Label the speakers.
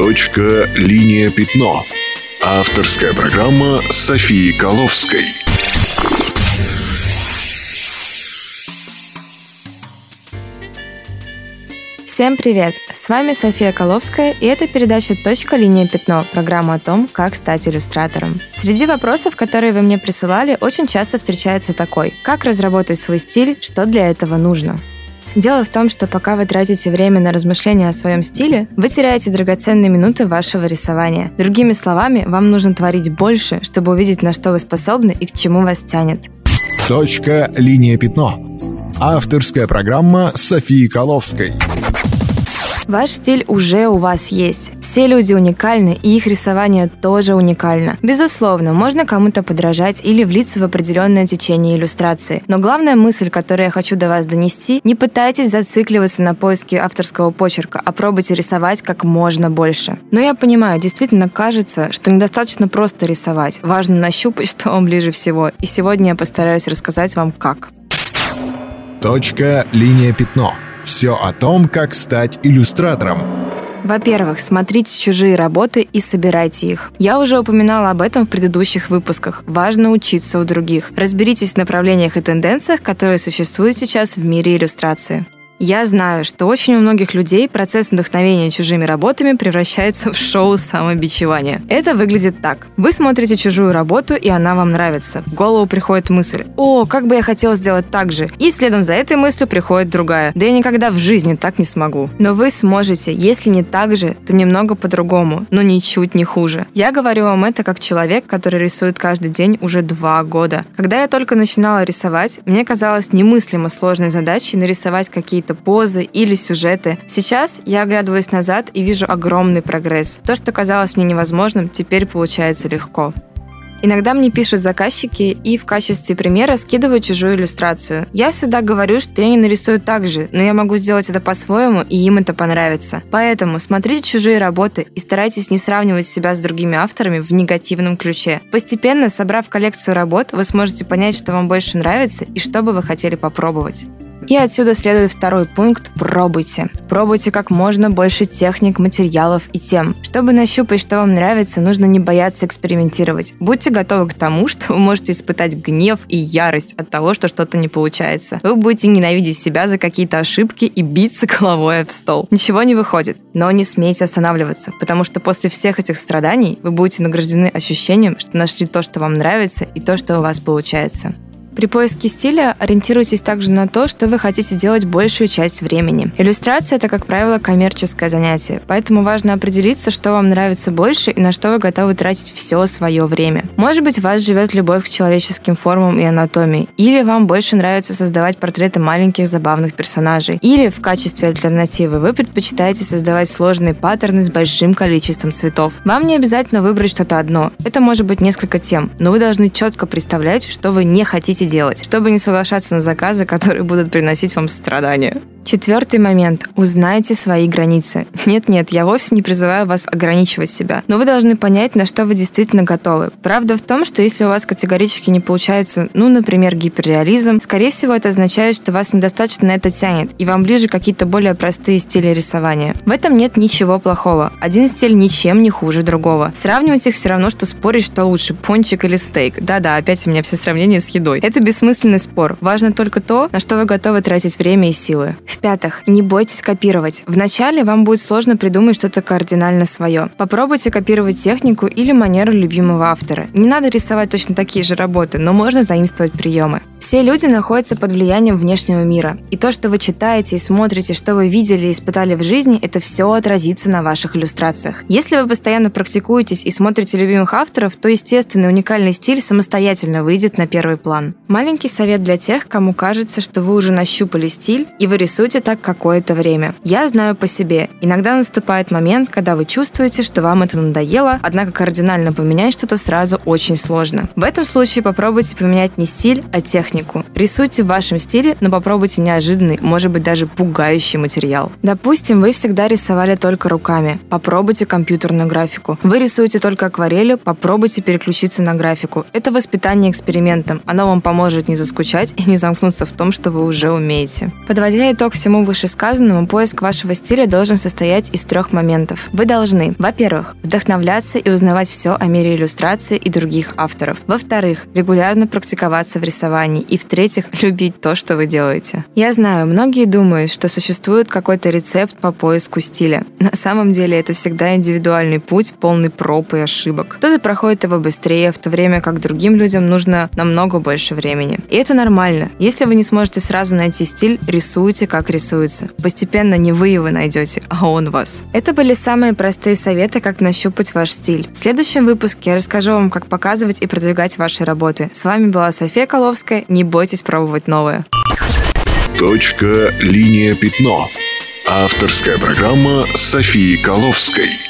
Speaker 1: Точка «Линия пятно». Авторская программа Софии Коловской.
Speaker 2: Всем привет! С вами София Коловская, и это передача «Точка. Линия пятно» – программа о том, как стать иллюстратором. Среди вопросов, которые вы мне присылали, очень часто встречается такой – как разработать свой стиль, что для этого нужно? Дело в том, что пока вы тратите время на размышления о своем стиле, вы теряете драгоценные минуты вашего рисования. Другими словами, вам нужно творить больше, чтобы увидеть, на что вы способны и к чему вас тянет.
Speaker 3: Точка. Линия пятно. Авторская программа Софии Коловской.
Speaker 2: Ваш стиль уже у вас есть. Все люди уникальны, и их рисование тоже уникально. Безусловно, можно кому-то подражать или влиться в определенное течение иллюстрации. Но главная мысль, которую я хочу до вас донести, не пытайтесь зацикливаться на поиске авторского почерка, а пробуйте рисовать как можно больше. Но я понимаю, действительно кажется, что недостаточно просто рисовать. Важно нащупать, что вам ближе всего. И сегодня я постараюсь рассказать вам как.
Speaker 3: Точка. Линия пятно. Все о том, как стать иллюстратором.
Speaker 2: Во-первых, смотрите чужие работы и собирайте их. Я уже упоминала об этом в предыдущих выпусках. Важно учиться у других. Разберитесь в направлениях и тенденциях, которые существуют сейчас в мире иллюстрации. Я знаю, что очень у многих людей процесс вдохновения чужими работами превращается в шоу самобичевания. Это выглядит так. Вы смотрите чужую работу, и она вам нравится. В голову приходит мысль «О, как бы я хотел сделать так же!» И следом за этой мыслью приходит другая «Да я никогда в жизни так не смогу». Но вы сможете, если не так же, то немного по-другому, но ничуть не хуже. Я говорю вам это как человек, который рисует каждый день уже два года. Когда я только начинала рисовать, мне казалось немыслимо сложной задачей нарисовать какие-то какие-то позы или сюжеты. Сейчас я оглядываюсь назад и вижу огромный прогресс. То, что казалось мне невозможным, теперь получается легко. Иногда мне пишут заказчики и в качестве примера скидывают чужую иллюстрацию. Я всегда говорю, что я не нарисую так же, но я могу сделать это по-своему, и им это понравится. Поэтому смотрите чужие работы и старайтесь не сравнивать себя с другими авторами в негативном ключе. Постепенно, собрав коллекцию работ, вы сможете понять, что вам больше нравится и что бы вы хотели попробовать. И отсюда следует второй пункт – пробуйте. Пробуйте как можно больше техник, материалов и тем. Чтобы нащупать, что вам нравится, нужно не бояться экспериментировать. Будьте готовы к тому, что вы можете испытать гнев и ярость от того, что что-то не получается. Вы будете ненавидеть себя за какие-то ошибки и биться головой об стол. Ничего не выходит, но не смейте останавливаться, потому что после всех этих страданий вы будете награждены ощущением, что нашли то, что вам нравится и то, что у вас получается. При поиске стиля ориентируйтесь также на то, что вы хотите делать большую часть времени. Иллюстрация – это, как правило, коммерческое занятие, поэтому важно определиться, что вам нравится больше и на что вы готовы тратить все свое время. Может быть, в вас живет любовь к человеческим формам и анатомии, или вам больше нравится создавать портреты маленьких забавных персонажей, или в качестве альтернативы вы предпочитаете создавать сложные паттерны с большим количеством цветов. Вам не обязательно выбрать что-то одно. Это может быть несколько тем, но вы должны четко представлять, что вы не хотите делать, чтобы не соглашаться на заказы, которые будут приносить вам страдания. Четвертый момент. Узнайте свои границы. Нет-нет, я вовсе не призываю вас ограничивать себя. Но вы должны понять, на что вы действительно готовы. Правда в том, что если у вас категорически не получается, ну, например, гиперреализм, скорее всего, это означает, что вас недостаточно на это тянет, и вам ближе какие-то более простые стили рисования. В этом нет ничего плохого. Один стиль ничем не хуже другого. Сравнивать их все равно, что спорить, что лучше, пончик или стейк. Да-да, опять у меня все сравнения с едой. Это бессмысленный спор. Важно только то, на что вы готовы тратить время и силы. В-пятых, не бойтесь копировать. Вначале вам будет сложно придумать что-то кардинально свое. Попробуйте копировать технику или манеру любимого автора. Не надо рисовать точно такие же работы, но можно заимствовать приемы. Все люди находятся под влиянием внешнего мира. И то, что вы читаете и смотрите, что вы видели и испытали в жизни, это все отразится на ваших иллюстрациях. Если вы постоянно практикуетесь и смотрите любимых авторов, то естественный уникальный стиль самостоятельно выйдет на первый план. Маленький совет для тех, кому кажется, что вы уже нащупали стиль, и вы рисуете так какое-то время. Я знаю по себе. Иногда наступает момент, когда вы чувствуете, что вам это надоело, однако кардинально поменять что-то сразу очень сложно. В этом случае попробуйте поменять не стиль, а технику. Рисуйте в вашем стиле, но попробуйте неожиданный, может быть даже пугающий материал. Допустим, вы всегда рисовали только руками. Попробуйте компьютерную графику. Вы рисуете только акварелью, попробуйте переключиться на графику. Это воспитание экспериментом. Оно вам поможет не заскучать и не замкнуться в том, что вы уже умеете. Подводя итог итог всему вышесказанному, поиск вашего стиля должен состоять из трех моментов. Вы должны, во-первых, вдохновляться и узнавать все о мире иллюстрации и других авторов. Во-вторых, регулярно практиковаться в рисовании. И в-третьих, любить то, что вы делаете. Я знаю, многие думают, что существует какой-то рецепт по поиску стиля. На самом деле это всегда индивидуальный путь, полный проб и ошибок. Кто-то проходит его быстрее, в то время как другим людям нужно намного больше времени. И это нормально. Если вы не сможете сразу найти стиль, рисуйте, как рисуется. Постепенно не вы его найдете, а он вас. Это были самые простые советы, как нащупать ваш стиль. В следующем выпуске я расскажу вам, как показывать и продвигать ваши работы. С вами была София Коловская. Не бойтесь пробовать новое.
Speaker 1: Точка, линия, пятно. Авторская программа Софии Коловской.